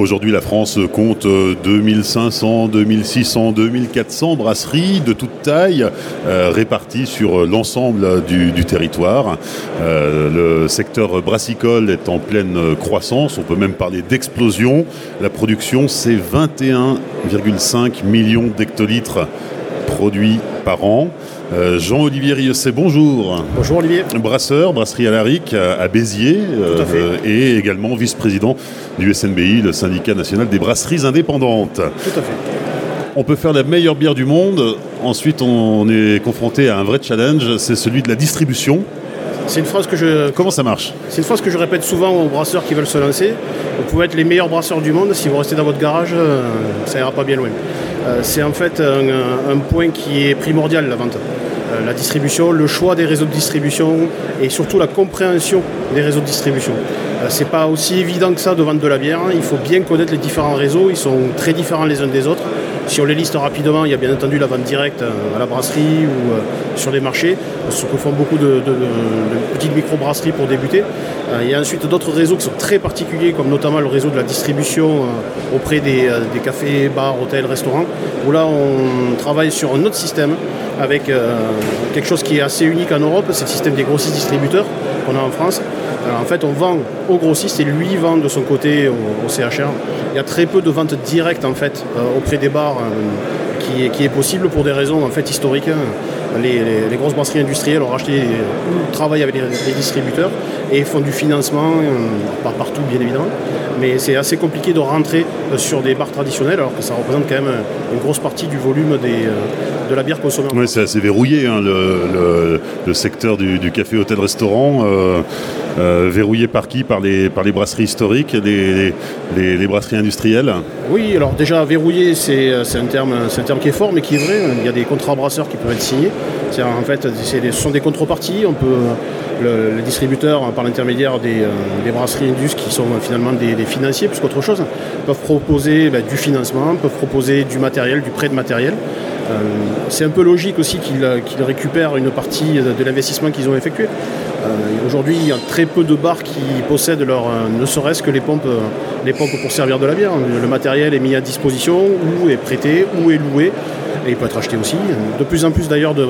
Aujourd'hui, la France compte 2500, 2600, 2400 brasseries de toute taille euh, réparties sur l'ensemble du, territoire. Euh, le secteur brassicole est en pleine croissance. On peut même parler d'explosion. La production, c'est 21,5 millions d'hectolitres produits par an. Euh, Jean-Olivier Riosset, bonjour. Bonjour Olivier. Brasseur, brasserie à à, Béziers, euh, et également vice-président du SNBI, le syndicat national des brasseries indépendantes. Tout à fait. On peut faire la meilleure bière du monde, ensuite on est confronté à un vrai challenge, c'est celui de la distribution. C'est une phrase que je. Comment ça marche? C'est une phrase que je répète souvent aux brasseurs qui veulent se lancer. Vous pouvez être les meilleurs brasseurs du monde, si vous restez dans votre garage, euh, ça ira pas bien loin. c'est en fait un, point qui est primordial la vente. Euh, la distribution, le choix des réseaux de distribution et surtout la compréhension des réseaux de distribution. Euh, c'est pas aussi évident que ça de vendre de la bière. Il faut bien connaître les différents réseaux. Ils sont très différents les uns des autres. Si on les liste rapidement, il y a bien entendu la vente directe euh, à la brasserie ou sur les marchés, ce que font beaucoup de, petites micro-brasseries pour débuter. Il y a ensuite d'autres réseaux qui sont très particuliers, comme notamment le réseau de la distribution auprès des, des cafés, bars, hôtels, restaurants, où là on travaille sur un autre système avec euh, quelque chose qui est assez unique en Europe, c'est le système des grossistes distributeurs qu'on a en France. En fait, on vend au grossiste et lui vend de son côté au, CHR. Il y a très peu de ventes directes en fait euh, auprès des bars euh, qui, est, possible pour des raisons en fait historiques. Les, grosses brasseries industrielles ont racheté ou travaillent avec les, distributeurs et font du financement, partout bien évidemment, mais c'est assez compliqué de rentrer sur des bars traditionnels alors que ça représente quand même une grosse partie du volume des, de la bière consommée. Oui, c'est assez verrouillé, hein, le, secteur du, café, hôtel, restaurant. Euh, euh, verrouillé par qui? Par les, brasseries historiques, les, brasseries industrielles? Oui, alors déjà verrouillé, c'est un, terme, qui est fort, mais qui est vrai. Il y a des contrats brasseurs qui peuvent être signés. En fait, ce sont des contreparties. On peut, le, distributeur, par l'intermédiaire des, euh, brasseries Indus, qui sont finalement des, financiers plus qu'autre chose, peuvent proposer ben, du financement, peuvent proposer du matériel, du prêt de matériel. Euh, c'est un peu logique aussi qu'ils récupèrent une partie de, l'investissement qu'ils ont effectué. Euh, aujourd'hui, il y a très peu de bars qui possèdent leur, euh, ne serait-ce que les pompes, les pompes pour servir de la bière. Le matériel est mis à disposition, ou est prêté, ou est loué et il peut être acheté aussi. De plus en plus d'ailleurs de,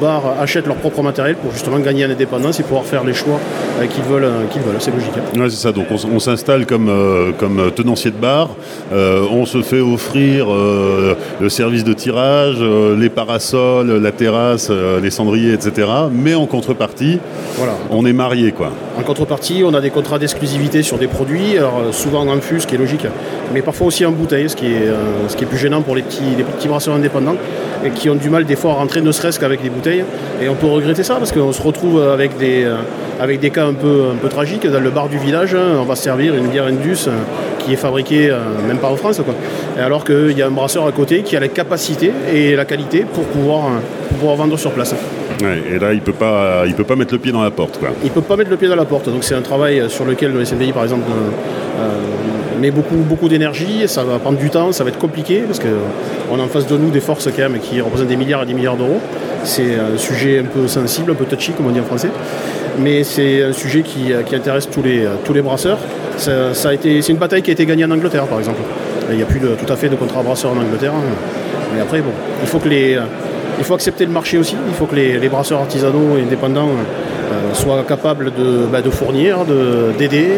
bars achètent leur propre matériel pour justement gagner en indépendance et pouvoir faire les choix euh, qu'ils veulent, euh, qu'ils veulent. C'est logique. Hein. c'est ça. Donc on, s'installe comme, euh, comme tenancier de bar. on se fait offrir le service de tirage, les parasols, la terrasse, les cendriers, etc. Mais en contrepartie, voilà. on est marié quoi. En contrepartie, on a des contrats d'exclusivité sur des produits, alors souvent en fût, ce qui est logique, mais parfois aussi en bouteille, ce qui est, ce qui est plus gênant pour les petits, les petits brasseurs indépendants et qui ont du mal des fois à rentrer ne serait-ce qu'avec des bouteilles. Et on peut regretter ça parce qu'on se retrouve avec des, euh, avec des cas un peu, un peu tragiques. Dans le bar du village, hein, on va servir une bière Indus euh, qui est fabriquée euh, même pas en France. Quoi. Et alors qu'il y a un brasseur à côté qui a la capacité et la qualité pour pouvoir, pouvoir vendre sur place. et là, il ne peut, pas, peut pas mettre le pied dans la porte. Quoi. Il ne peut pas mettre le pied dans la porte. Donc c'est un travail sur lequel le SNBI, par exemple, met beaucoup, beaucoup d'énergie, ça va prendre du temps, ça va être compliqué parce qu'on a en face de nous des forces quand même qui représentent des milliards et des milliards d'euros. C'est un sujet un peu sensible, un peu touchy comme on dit en français, mais c'est un sujet qui, intéresse tous les, tous les brasseurs. Ça, a été, c'est une bataille qui a été gagnée en Angleterre par exemple. Il n'y a plus de, tout à fait de contrat brasseurs en Angleterre. Mais après, bon, il faut que les, il faut accepter le marché aussi. Il faut que les, brasseurs artisanaux et indépendants euh, soient capables de, bah, de fournir, d'aider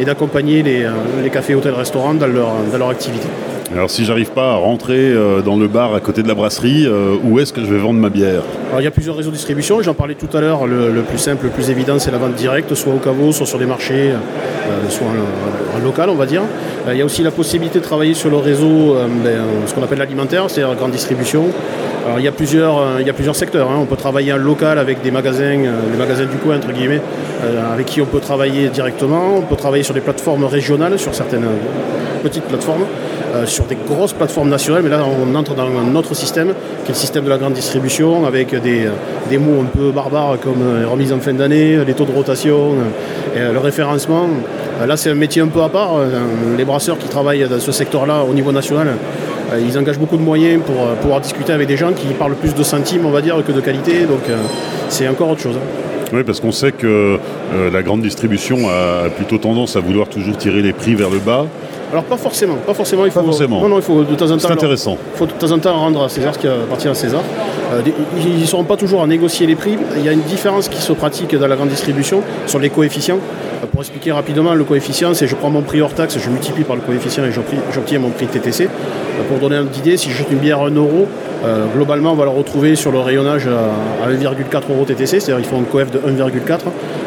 et d'accompagner les, les, cafés, hôtels, restaurants dans leur, dans leur activité. Alors si j'arrive pas à rentrer euh, dans le bar à côté de la brasserie, euh, où est-ce que je vais vendre ma bière? Alors, Il y a plusieurs réseaux de distribution, j'en parlais tout à l'heure, le, plus simple, le plus évident c'est la vente directe, soit au caveau, soit sur des marchés, euh, soit en, local on va dire. il y a aussi la possibilité de travailler sur le réseau, ben, ce qu'on appelle l'alimentaire, c'est-à-dire la grande distribution. Alors, il, y a plusieurs, il y a plusieurs secteurs, hein. on peut travailler en local avec des magasins, les magasins du coin entre guillemets, avec qui on peut travailler directement, on peut travailler sur des plateformes régionales, sur certaines petites plateformes. Euh, sur des grosses plateformes nationales, mais là on entre dans un autre système, qui est le système de la grande distribution, avec des, des mots un peu barbares comme euh, remise en fin d'année, les taux de rotation, euh, le référencement. Là c'est un métier un peu à part. Les brasseurs qui travaillent dans ce secteur-là au niveau national, ils engagent beaucoup de moyens pour pouvoir discuter avec des gens qui parlent plus de centimes, on va dire, que de qualité. Donc c'est encore autre chose. Oui, parce qu'on sait que la grande distribution a plutôt tendance à vouloir toujours tirer les prix vers le bas. Alors pas forcément, pas forcément. Il faut, Pas forcément. Non, non, il faut de temps en temps. C'est leur- intéressant. il faut de temps en temps rendre à César ce qui appartient à César. Euh, ils ne seront pas toujours à négocier les prix. Il y a une différence qui se pratique dans la grande distribution sur les coefficients. Euh, Pour expliquer rapidement, le coefficient, c'est je prends mon prix hors taxe, je multiplie par le coefficient et j'obtiens j'obtiens mon prix TTC. Euh, Pour donner une idée, si j'achète une bière à 1 euro, euh, globalement, on va le retrouver sur le rayonnage à, à 1,4 euro TTC, c'est-à-dire il faut un coef de 1,4.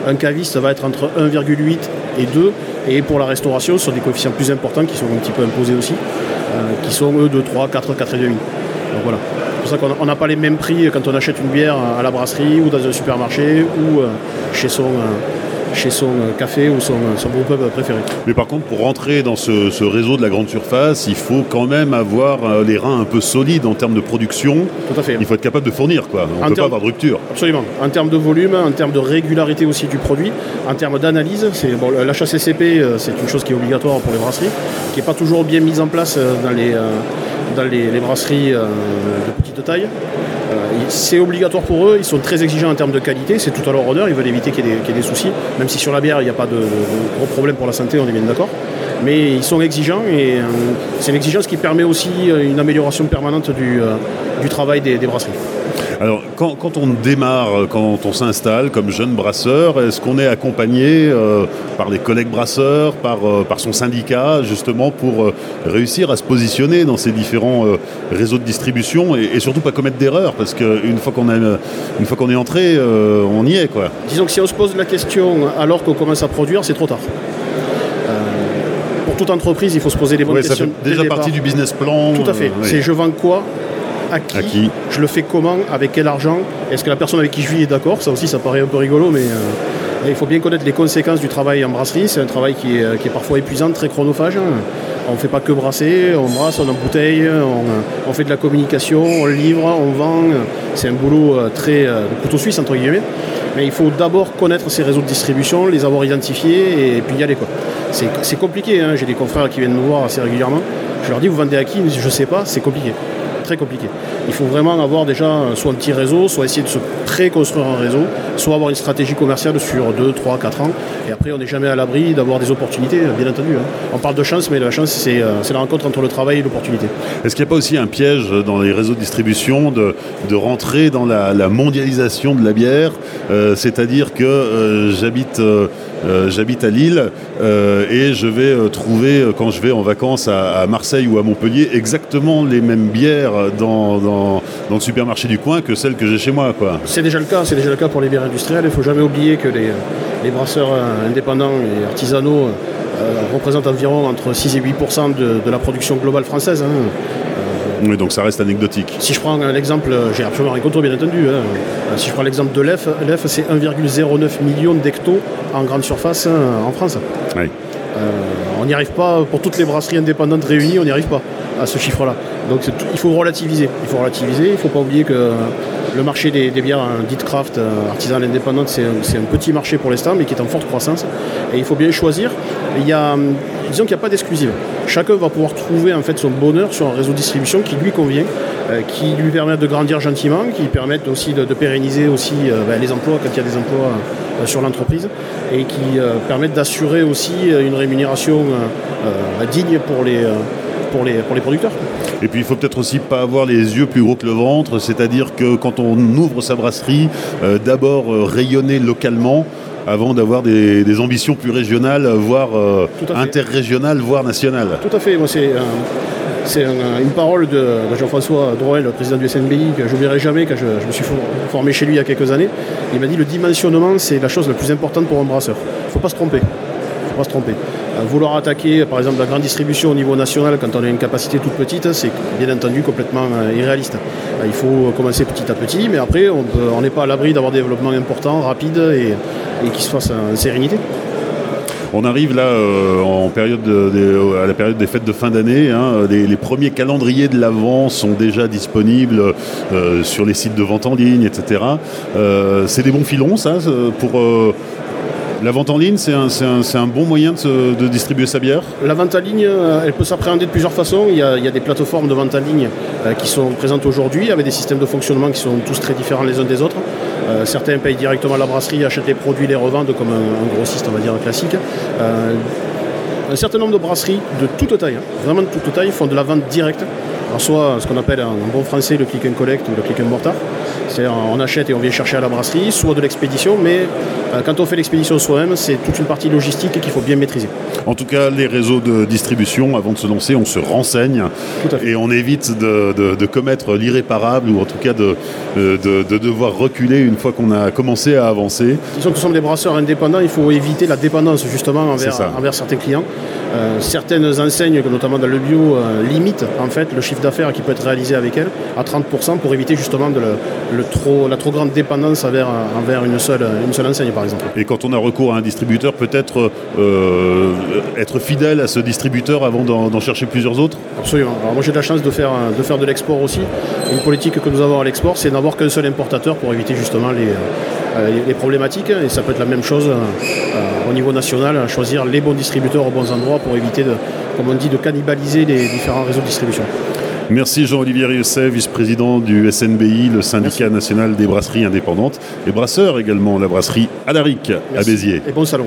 Un caviste va être entre 1,8 et 2. Et pour la restauration, sur des coefficients plus importants qui sont un petit peu imposés aussi, euh, qui sont eux de 3, 4, 4,5. Donc voilà. C'est pour ça qu'on n'a pas les mêmes prix quand on achète une bière à la brasserie ou dans un supermarché ou euh, chez son, chez son euh, café ou son, son brewpub préféré. Mais par contre, pour rentrer dans ce, ce réseau de la grande surface, il faut quand même avoir euh, les reins un peu solides en termes de production. Tout à fait. Il faut être capable de fournir, quoi. On ne peut pas avoir de rupture. Absolument. En termes de volume, en termes de régularité aussi du produit, en termes d'analyse, c'est bon, l'HACCP, euh, c'est une chose qui est obligatoire pour les brasseries, qui n'est pas toujours bien mise en place euh, dans les, euh, dans les, les brasseries euh, de petite taille. C'est obligatoire pour eux, ils sont très exigeants en termes de qualité, c'est tout à leur honneur, ils veulent éviter qu'il y, ait des- soucis, même si sur la bière il n'y a pas de, gros problème pour la santé, on est bien d'accord. Mais ils sont exigeants et euh, c'est une exigence qui permet aussi euh, une amélioration permanente du, euh, travail des brasseries. Alors, quand, quand on démarre, euh, quand on s'installe comme jeune brasseur, est-ce qu'on est accompagné euh, par des collègues brasseurs, par, euh, par son syndicat, justement, pour euh, réussir à se positionner dans ces différents réseaux de distribution et, et surtout pas commettre d'erreurs Parce qu'une fois qu'on est entré, on y est, quoi. Disons que si on se pose la question alors qu'on commence à produire, c'est trop tard. Pour toute entreprise, il faut se poser les bonnes ça questions. fait dès le déjà partie du business plan. Tout à fait. euh, oui. C'est je vends quoi à qui, À qui Je le fais comment Avec quel argent Est-ce que la personne avec qui je vis est d'accord? Ça aussi, ça paraît un peu rigolo, mais euh, il faut bien connaître les conséquences du travail en brasserie. C'est un travail qui est, euh, qui est parfois épuisant, très chronophage. On ne fait pas que brasser, on brasse, on embouteille, on, on fait de la communication, on livre, on vend. C'est un boulot euh, très couteau suisse, entre guillemets. Mais il faut d'abord connaître ces réseaux de distribution, les avoir identifiés et puis y aller. quoi. C'est compliqué, hein. j'ai des confrères qui viennent me voir assez régulièrement. Je leur dis, vous vendez à qui? Ils me disent, Je sais pas, c'est compliqué. Très compliqué. Il faut vraiment avoir déjà euh, soit un petit réseau, soit essayer de se pré-construire un réseau, soit avoir une stratégie commerciale sur 2, 3, 4 ans. Et après, on n'est jamais à l'abri d'avoir des opportunités, euh, bien entendu. hein. On parle de chance, mais la chance, c'est euh, c'est la rencontre entre le travail et l'opportunité. Est-ce qu'il n'y a pas aussi un piège dans les réseaux de distribution de, rentrer dans la, mondialisation de la bière? Euh, C'est-à-dire que j'habite à Lille et je vais trouver, quand je vais en vacances à Marseille ou à Montpellier, exactement les mêmes bières dans, dans, dans le supermarché du coin que celles que j'ai chez moi. Quoi. C'est déjà le cas, c'est déjà le cas pour les bières industrielles. Il ne faut jamais oublier que les, les brasseurs euh, indépendants et artisanaux euh, représentent environ entre 6 et 8 de, de la production globale française. hein. Oui, donc ça reste anecdotique. Si je prends euh, l'exemple, euh, j'ai absolument rien contre bien entendu. hein. Euh, Si je prends l'exemple de l'EF, l'EF c'est 1,09 million d'hectos en grande surface euh, en France. Oui. Euh, on n'y arrive pas, pour toutes les brasseries indépendantes réunies, on n'y arrive pas à ce chiffre-là. Donc il faut relativiser. Il faut relativiser, il ne faut pas oublier que le marché des, des bières hein, dites craft, euh, artisanales indépendantes, c'est un, petit marché pour l'instant, mais qui est en forte croissance. Et il faut bien choisir. Il y a, disons qu'il n'y a pas d'exclusive. Chacun va pouvoir trouver en fait son bonheur sur un réseau de distribution qui lui convient, euh, qui lui permet de grandir gentiment, qui permettent aussi de, pérenniser aussi euh, ben, les emplois quand il y a des emplois sur l'entreprise et qui permettent d'assurer aussi une rémunération digne pour les, pour les, pour les producteurs. Et puis il faut peut-être aussi pas avoir les yeux plus gros que le ventre, c'est-à-dire que quand on ouvre sa brasserie, euh, d'abord euh, rayonner localement avant d'avoir des, des ambitions plus régionales, voire euh, interrégionales, voire nationales. Tout à fait. Moi, c'est c'est un- une parole de, de Jean-François Drouel, le président du SNBI, que j'oublierai jamais quand je, je me suis for- formé chez lui il y a quelques années. Il m'a dit le dimensionnement, c'est la chose la plus importante pour un brasseur. Il ne faut pas se tromper. Il faut pas se tromper. Vouloir attaquer, par exemple, la grande distribution au niveau national quand on a une capacité toute petite, c'est bien entendu complètement euh, irréaliste. Euh, il faut commencer petit à petit, mais après, on n'est pas à l'abri d'avoir des développements importants, rapides et, qui se fassent en sérénité. On arrive là euh, en période de- de- à la période des fêtes de fin d'année. hein. les, premiers calendriers de l'Avent sont déjà disponibles sur les sites de vente en ligne, etc. C'est des bons filons, ça, pour la vente en ligne. C'est un, bon moyen de, distribuer sa bière? La vente en ligne, euh, elle peut s'appréhender de plusieurs façons. Il y, a, des plateformes de vente en ligne euh, qui sont présentes aujourd'hui avec des systèmes de fonctionnement qui sont tous très différents les uns des autres. Euh, certains payent directement à la brasserie, achètent les produits, les revendent comme un, grossiste, on va dire, classique. Un certain nombre de brasseries de toute taille, hein, vraiment de toute taille, font de la vente directe. Soit ce qu'on appelle en bon français le click and collect ou le click and mortar. On achète et on vient chercher à la brasserie, soit de l'expédition, mais euh, quand on fait l'expédition soi-même, c'est toute une partie logistique qu'il faut bien maîtriser. En tout cas, les réseaux de distribution, avant de se lancer, on se renseigne et on évite de, commettre l'irréparable ou en tout cas de, de, devoir reculer une fois qu'on a commencé à avancer. Disons que nous sommes des brasseurs indépendants, il faut éviter la dépendance justement envers, envers certains clients. Euh, certaines enseignes, notamment dans le bio, euh, limitent en fait le chiffre d'affaires qui peut être réalisé avec elles à 30% pour éviter justement de le, trop, la trop grande dépendance envers, envers une, seule, une seule enseigne par exemple. Et quand on a recours à un distributeur, peut-être euh, être fidèle à ce distributeur avant d'en chercher plusieurs autres? Absolument. Alors moi j'ai de la chance de faire de, faire de l'export aussi. Une politique que nous avons à l'export, c'est d'avoir qu'un seul importateur pour éviter justement les, les problématiques. Et ça peut être la même chose au niveau national, choisir les bons distributeurs aux bons endroits pour éviter, de, comme on dit, de cannibaliser les différents réseaux de distribution. Merci Jean-Olivier Riosset, vice-président du SNBI, le syndicat national des brasseries indépendantes, et brasseur également, la brasserie Alaric à Béziers. Et bon salon.